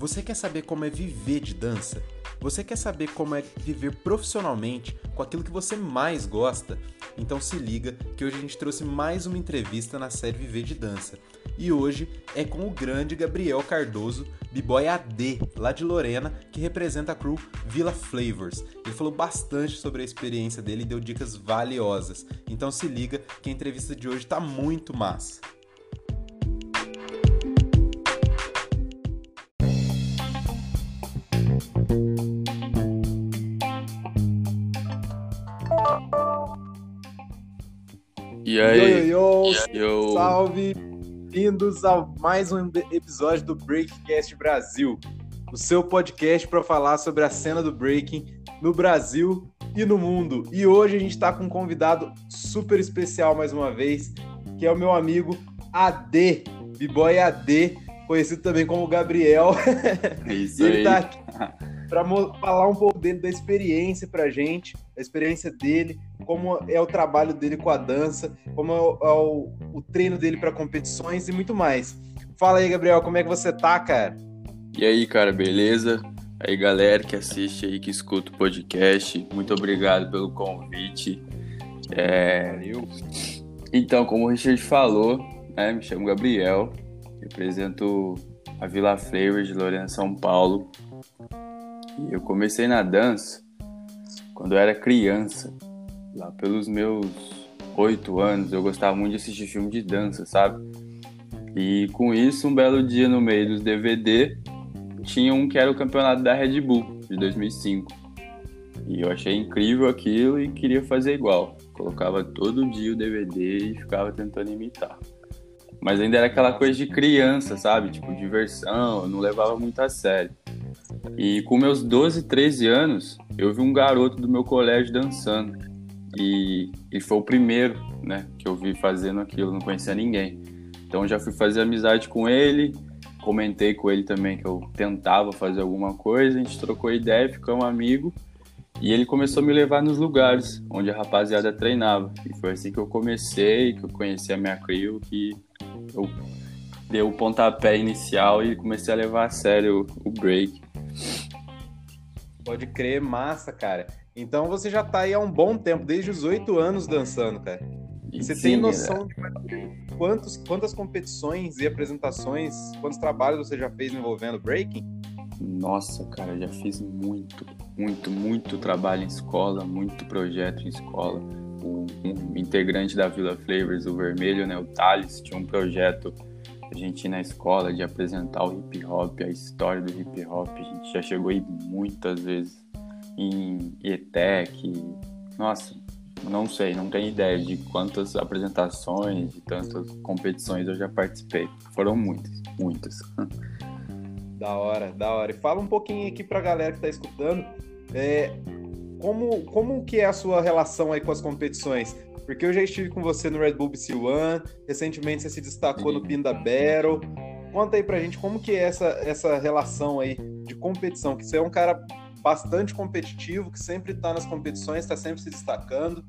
Você quer saber como é viver de dança? Você quer saber como é viver profissionalmente com aquilo que você mais gosta? Então se liga que hoje a gente trouxe mais uma entrevista na série Viver de Dança. E hoje é com o grande Gabriel Cardoso, b-boy AD, lá de Lorena, que representa a crew Villa Flavors. Ele falou bastante sobre a experiência dele e deu dicas valiosas. Então se liga que a entrevista de hoje tá muito massa. E aí? Yo, yo, yo. Salve! Bem-vindos a mais um episódio do Breakcast Brasil, o seu podcast para falar sobre a cena do breaking no Brasil e no mundo. E hoje a gente está com um convidado super especial mais uma vez, que é o meu amigo AD, B-Boy AD, conhecido também como Gabriel. É isso Ele tá aqui para falar um pouco dele, da experiência pra gente, a experiência dele, como é o trabalho dele com a dança, como é o, é o, o treino dele para competições e muito mais. Fala aí, Gabriel, como é que você tá, cara? E aí, cara, beleza? Aí, galera que assiste aí, que escuta o podcast, muito obrigado pelo convite. É... Valeu. Então, como o Richard falou, né, me chamo Gabriel, represento a Vila Flavor de Lorena, São Paulo. E eu comecei na dança quando eu era criança, lá pelos meus oito anos. Eu gostava muito de assistir filme de dança, sabe? E com isso, um belo dia no meio dos DVD, tinha um que era o campeonato da Red Bull de 2005. E eu achei incrível aquilo e queria fazer igual. Colocava todo dia o DVD e ficava tentando imitar. Mas ainda era aquela coisa de criança, sabe? Tipo, diversão, eu não levava muito a sério. E com meus 12, 13 anos, eu vi um garoto do meu colégio dançando. E, e foi o primeiro, né, que eu vi fazendo aquilo, não conhecia ninguém. Então já fui fazer amizade com ele, comentei com ele também que eu tentava fazer alguma coisa, a gente trocou ideia, ficamos amigos. E ele começou a me levar nos lugares onde a rapaziada treinava. E foi assim que eu comecei, que eu conheci a minha crew, que eu dei o pontapé inicial e comecei a levar a sério o break. Pode crer, massa, cara. Então você já tá aí há um bom tempo, desde os oito anos dançando, cara. Você Sim, tem noção é. de quantos, quantas competições e apresentações, quantos trabalhos você já fez envolvendo breaking? Nossa, cara, já fiz muito, muito, muito trabalho em escola, muito projeto em escola. O, um integrante da Vila Flavors, o Vermelho, né, o Thales, tinha um projeto a gente ir na escola de apresentar o hip hop, a história do hip hop. A gente já chegou aí muitas vezes em ETEC. Nossa, não sei, não tenho ideia de quantas apresentações, de tantas competições eu já participei. Foram muitas, muitas. Da hora, da hora. E fala um pouquinho aqui pra galera que tá escutando, é, como, como que é a sua relação aí com as competições? Porque eu já estive com você no Red Bull BC One, recentemente você se destacou no Pinda Battle. Conta aí pra gente como que é essa, essa relação aí de competição, que você é um cara bastante competitivo, que sempre tá nas competições, tá sempre se destacando.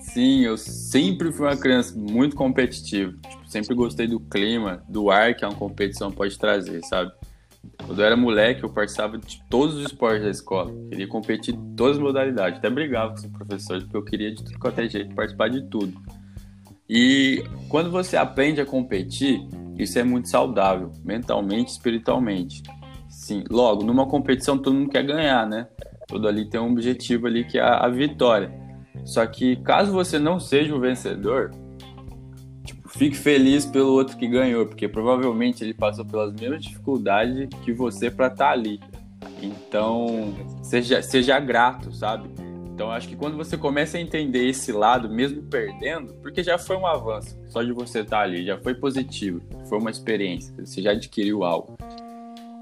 Sim, eu sempre fui uma criança muito competitiva. Tipo, sempre gostei do clima, do ar que uma competição pode trazer, sabe? Quando eu era moleque, eu participava de todos os esportes da escola. Queria competir em todas as modalidades. Até brigava com os professores, porque eu queria de tudo quanto é jeito participar de tudo. E quando você aprende a competir, isso é muito saudável, mentalmente, espiritualmente. Sim, logo, numa competição todo mundo quer ganhar, né? Todo ali tem um objetivo ali que é a vitória. Só que caso você não seja o vencedor, tipo, fique feliz pelo outro que ganhou, porque provavelmente ele passou pelas mesmas dificuldades que você para estar tá ali. Então, seja, seja grato, sabe? Então, acho que quando você começa a entender esse lado, mesmo perdendo, porque já foi um avanço, só de você estar tá ali, já foi positivo, foi uma experiência, você já adquiriu algo.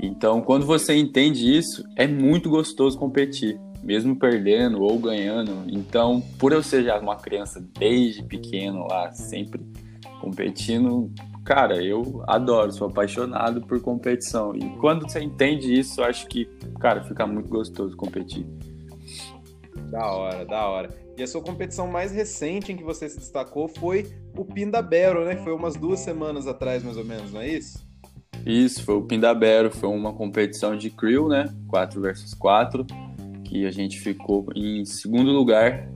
Então, quando você entende isso, é muito gostoso competir mesmo perdendo ou ganhando. Então, por eu ser já uma criança desde pequeno lá, sempre competindo, cara, eu adoro, sou apaixonado por competição. E quando você entende isso, eu acho que, cara, fica muito gostoso competir. Da hora, da hora. E a sua competição mais recente em que você se destacou foi o Pinda Battle, né? Foi umas duas semanas atrás, mais ou menos, não é isso? Isso, foi o Pindabero, foi uma competição de crew, né? 4 versus 4, que a gente ficou em segundo lugar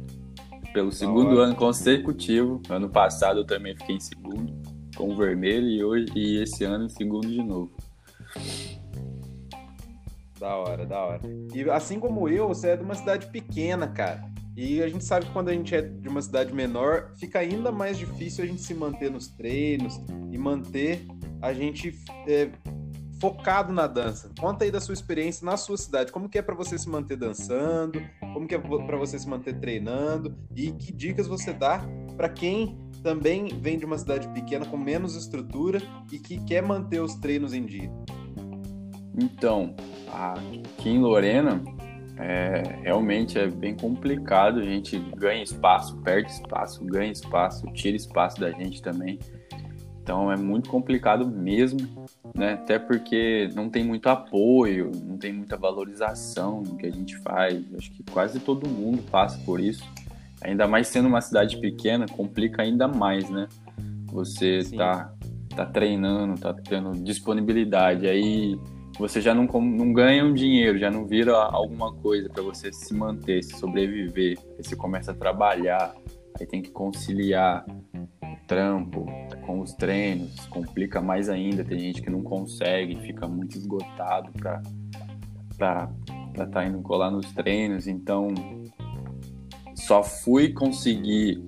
pelo segundo ano consecutivo. Ano passado eu também fiquei em segundo com o vermelho e hoje e esse ano em segundo de novo. Da hora, da hora. E assim como eu, você é de uma cidade pequena, cara. E a gente sabe que quando a gente é de uma cidade menor, fica ainda mais difícil a gente se manter nos treinos e manter a gente é, focado na dança. Conta aí da sua experiência na sua cidade. Como que é para você se manter dançando? Como que é para você se manter treinando? E que dicas você dá para quem também vem de uma cidade pequena com menos estrutura e que quer manter os treinos em dia? Então, aqui em Lorena, é, realmente é bem complicado. A gente ganha espaço, perde espaço, ganha espaço, tira espaço da gente também. Então é muito complicado mesmo, né? Até porque não tem muito apoio, não tem muita valorização no que a gente faz. Acho que quase todo mundo passa por isso. Ainda mais sendo uma cidade pequena, complica ainda mais, né? Você Sim. tá, tá treinando, tá tendo disponibilidade. Aí você já não, não ganha um dinheiro, já não vira alguma coisa para você se manter, se sobreviver. Aí você começa a trabalhar, aí tem que conciliar o trampo com os treinos, complica mais ainda. Tem gente que não consegue, fica muito esgotado para estar tá indo colar nos treinos. Então, só fui conseguir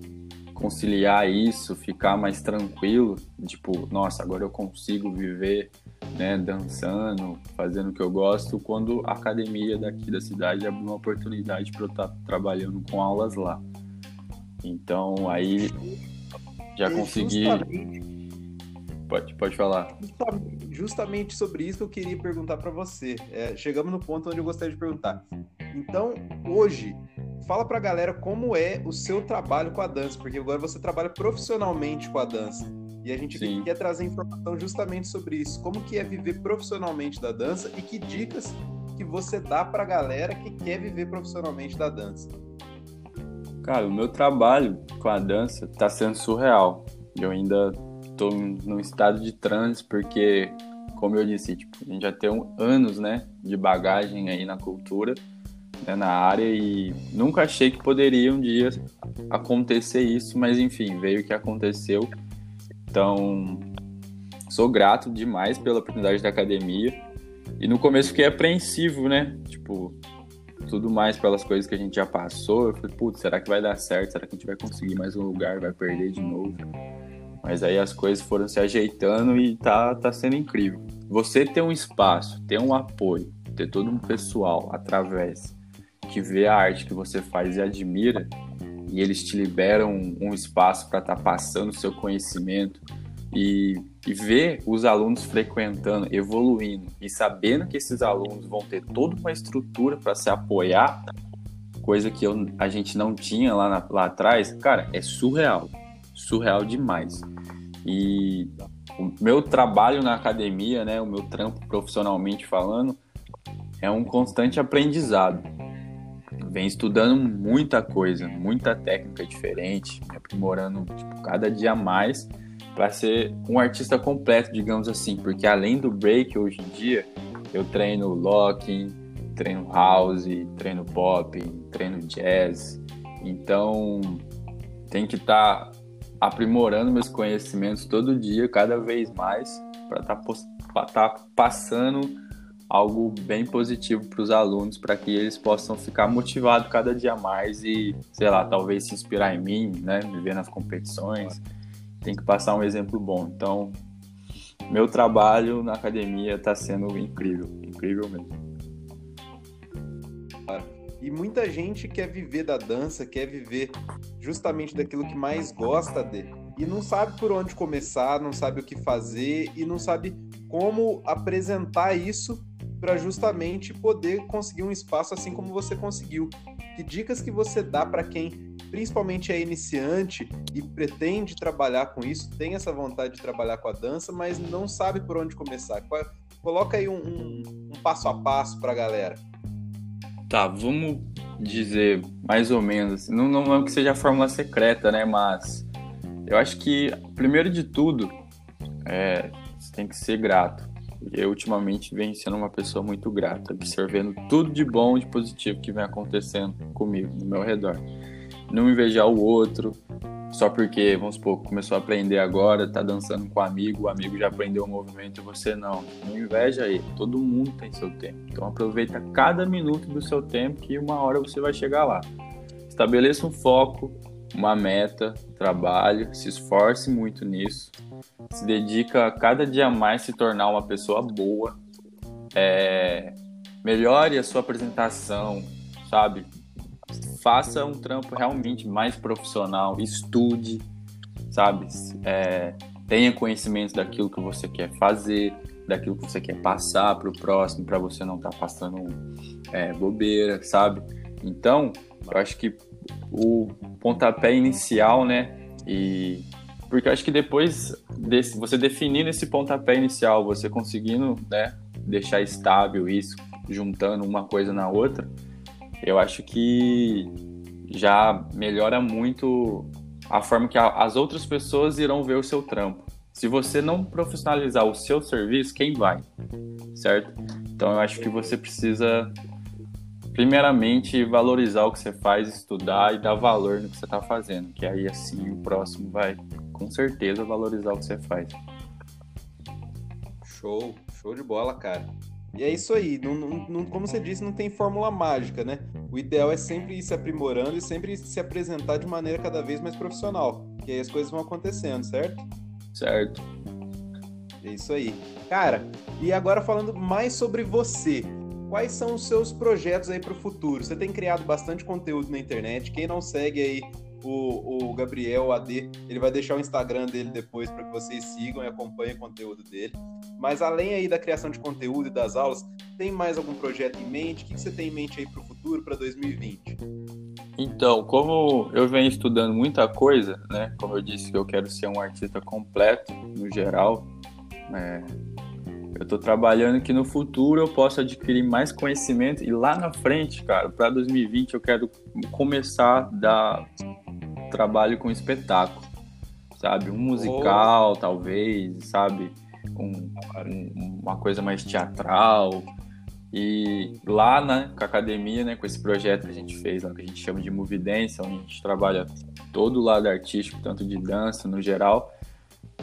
conciliar isso, ficar mais tranquilo, tipo, nossa, agora eu consigo viver né, dançando, fazendo o que eu gosto, quando a academia daqui da cidade abriu uma oportunidade para eu estar tá trabalhando com aulas lá. Então aí já consegui. Pode, pode falar. Justamente sobre isso que eu queria perguntar para você. É, chegamos no ponto onde eu gostaria de perguntar. Então, hoje, fala para a galera como é o seu trabalho com a dança, porque agora você trabalha profissionalmente com a dança. E a gente Sim. quer trazer informação justamente sobre isso. Como que é viver profissionalmente da dança e que dicas que você dá para a galera que quer viver profissionalmente da dança. Cara, o meu trabalho com a dança está sendo surreal. Eu ainda estou num estado de transe porque, como eu disse, tipo, a gente já tem anos, né, de bagagem aí na cultura, né, na área e nunca achei que poderia um dia acontecer isso, mas enfim, veio o que aconteceu então, sou grato demais pela oportunidade da academia. E no começo fiquei apreensivo, né? Tipo, tudo mais pelas coisas que a gente já passou. Eu falei, putz, será que vai dar certo? Será que a gente vai conseguir mais um lugar? Vai perder de novo? Mas aí as coisas foram se ajeitando e tá, tá sendo incrível. Você ter um espaço, ter um apoio, ter todo um pessoal através que vê a arte que você faz e admira, e eles te liberam um espaço para estar tá passando o seu conhecimento e, e ver os alunos frequentando, evoluindo e sabendo que esses alunos vão ter toda uma estrutura para se apoiar, coisa que eu, a gente não tinha lá, na, lá atrás, cara, é surreal, surreal demais. E o meu trabalho na academia, né, o meu trampo profissionalmente falando, é um constante aprendizado vem estudando muita coisa, muita técnica diferente, aprimorando tipo, cada dia mais para ser um artista completo, digamos assim, porque além do break hoje em dia, eu treino locking, treino house, treino pop, treino jazz. Então, tem que estar tá aprimorando meus conhecimentos todo dia, cada vez mais, para estar tá, tá passando algo bem positivo para os alunos, para que eles possam ficar motivados cada dia mais e, sei lá, talvez se inspirar em mim, né, me ver nas competições. Tem que passar um exemplo bom. Então, meu trabalho na academia está sendo incrível, incrível mesmo. E muita gente quer viver da dança, quer viver justamente daquilo que mais gosta de e não sabe por onde começar, não sabe o que fazer e não sabe como apresentar isso para justamente poder conseguir um espaço assim como você conseguiu. Que dicas que você dá para quem principalmente é iniciante e pretende trabalhar com isso, tem essa vontade de trabalhar com a dança, mas não sabe por onde começar? Coloca aí um, um, um passo a passo para a galera. Tá, vamos dizer mais ou menos, não, não é que seja a fórmula secreta, né? Mas eu acho que, primeiro de tudo, é, você tem que ser grato eu ultimamente venho sendo uma pessoa muito grata, observando tudo de bom e de positivo que vem acontecendo comigo, no meu redor. Não invejar o outro, só porque, vamos supor, começou a aprender agora, tá dançando com um amigo, o amigo já aprendeu o movimento e você não. Não inveja ele, todo mundo tem seu tempo. Então aproveita cada minuto do seu tempo que uma hora você vai chegar lá. Estabeleça um foco, uma meta, trabalho, se esforce muito nisso, se dedica a cada dia mais se tornar uma pessoa boa, é, melhore a sua apresentação, sabe? Faça um trampo realmente mais profissional, estude, sabe? É, tenha conhecimento daquilo que você quer fazer, daquilo que você quer passar para o próximo, para você não estar tá passando é, bobeira, sabe? Então, eu acho que o pontapé inicial, né? E porque eu acho que depois desse, você definindo esse pontapé inicial, você conseguindo, né, deixar estável isso, juntando uma coisa na outra, eu acho que já melhora muito a forma que as outras pessoas irão ver o seu trampo. Se você não profissionalizar o seu serviço, quem vai? Certo? Então eu acho que você precisa primeiramente valorizar o que você faz, estudar e dar valor no que você está fazendo, que aí assim o próximo vai com certeza valorizar o que você faz. Show, show de bola, cara. E é isso aí, não, não, como você disse, não tem fórmula mágica, né? O ideal é sempre ir se aprimorando e sempre se apresentar de maneira cada vez mais profissional, que aí as coisas vão acontecendo, certo? Certo. É isso aí. Cara, e agora falando mais sobre você quais são os seus projetos aí para o futuro? Você tem criado bastante conteúdo na internet. Quem não segue aí o, o Gabriel AD, ele vai deixar o Instagram dele depois para que vocês sigam e acompanhem o conteúdo dele. Mas além aí da criação de conteúdo e das aulas, tem mais algum projeto em mente? O que você tem em mente aí para o futuro, para 2020? Então, como eu venho estudando muita coisa, né? Como eu disse que eu quero ser um artista completo no geral, é, eu estou trabalhando que no futuro eu possa adquirir mais conhecimento e lá na frente, cara, para 2020 eu quero começar a dar trabalho com espetáculo, sabe? Um musical, oh. talvez, sabe? Um, um, uma coisa mais teatral. E lá né, com a academia, né, com esse projeto que a gente fez, lá, que a gente chama de Movidência, onde a gente trabalha todo o lado artístico, tanto de dança no geral,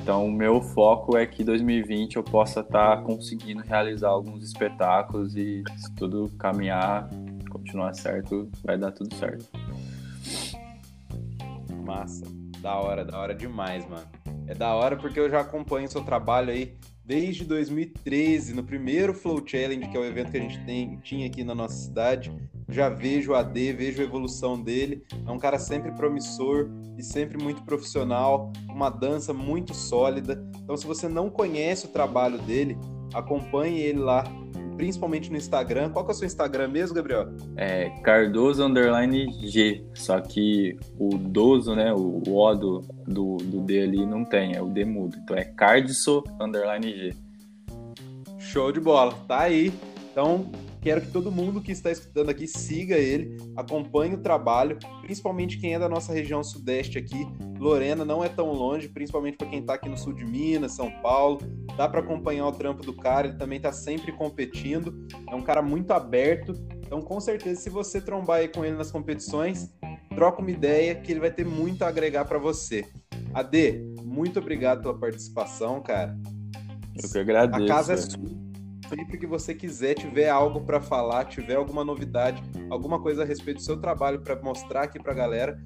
então, o meu foco é que 2020 eu possa estar tá conseguindo realizar alguns espetáculos e se tudo caminhar, continuar certo, vai dar tudo certo. Massa. Da hora, da hora demais, mano. É da hora porque eu já acompanho seu trabalho aí desde 2013, no primeiro Flow Challenge, que é o evento que a gente tem, tinha aqui na nossa cidade. Já vejo o AD, vejo a evolução dele. É um cara sempre promissor e sempre muito profissional, uma dança muito sólida. Então, se você não conhece o trabalho dele, acompanhe ele lá principalmente no Instagram. Qual que é o seu Instagram mesmo, Gabriel? É Cardoso Underline G. Só que o Dozo, né? O, o O do, do, do, D ali não tem, é o D mudo. Então é Cardso Underline G. Show de bola. Tá aí. Então, Quero que todo mundo que está escutando aqui siga ele, acompanhe o trabalho, principalmente quem é da nossa região sudeste aqui. Lorena não é tão longe, principalmente para quem está aqui no sul de Minas, São Paulo. Dá para acompanhar o trampo do cara, ele também está sempre competindo. É um cara muito aberto. Então, com certeza, se você trombar aí com ele nas competições, troca uma ideia que ele vai ter muito a agregar para você. Ade, muito obrigado pela participação, cara. Eu que agradeço. A casa é sua sempre que você quiser, tiver algo para falar, tiver alguma novidade, alguma coisa a respeito do seu trabalho para mostrar aqui para a galera,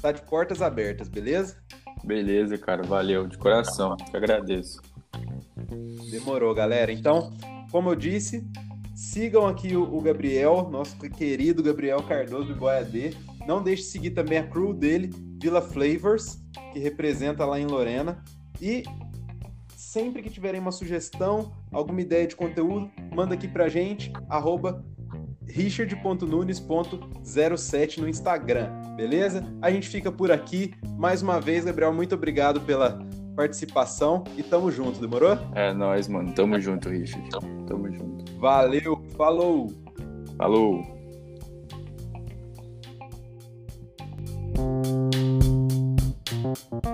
tá de portas abertas, beleza? Beleza, cara, valeu, de coração, te agradeço. Demorou, galera. Então, como eu disse, sigam aqui o, Gabriel, nosso querido Gabriel Cardoso do Boiadê. Não deixe de seguir também a crew dele, Villa Flavors, que representa lá em Lorena. E sempre que tiverem uma sugestão, alguma ideia de conteúdo, manda aqui pra gente, arroba richard.nunes.07 no Instagram, beleza? A gente fica por aqui. Mais uma vez, Gabriel, muito obrigado pela participação e tamo junto, demorou? É nóis, mano. Tamo junto, Richard. Tamo junto. Valeu, falou! Falou! Thank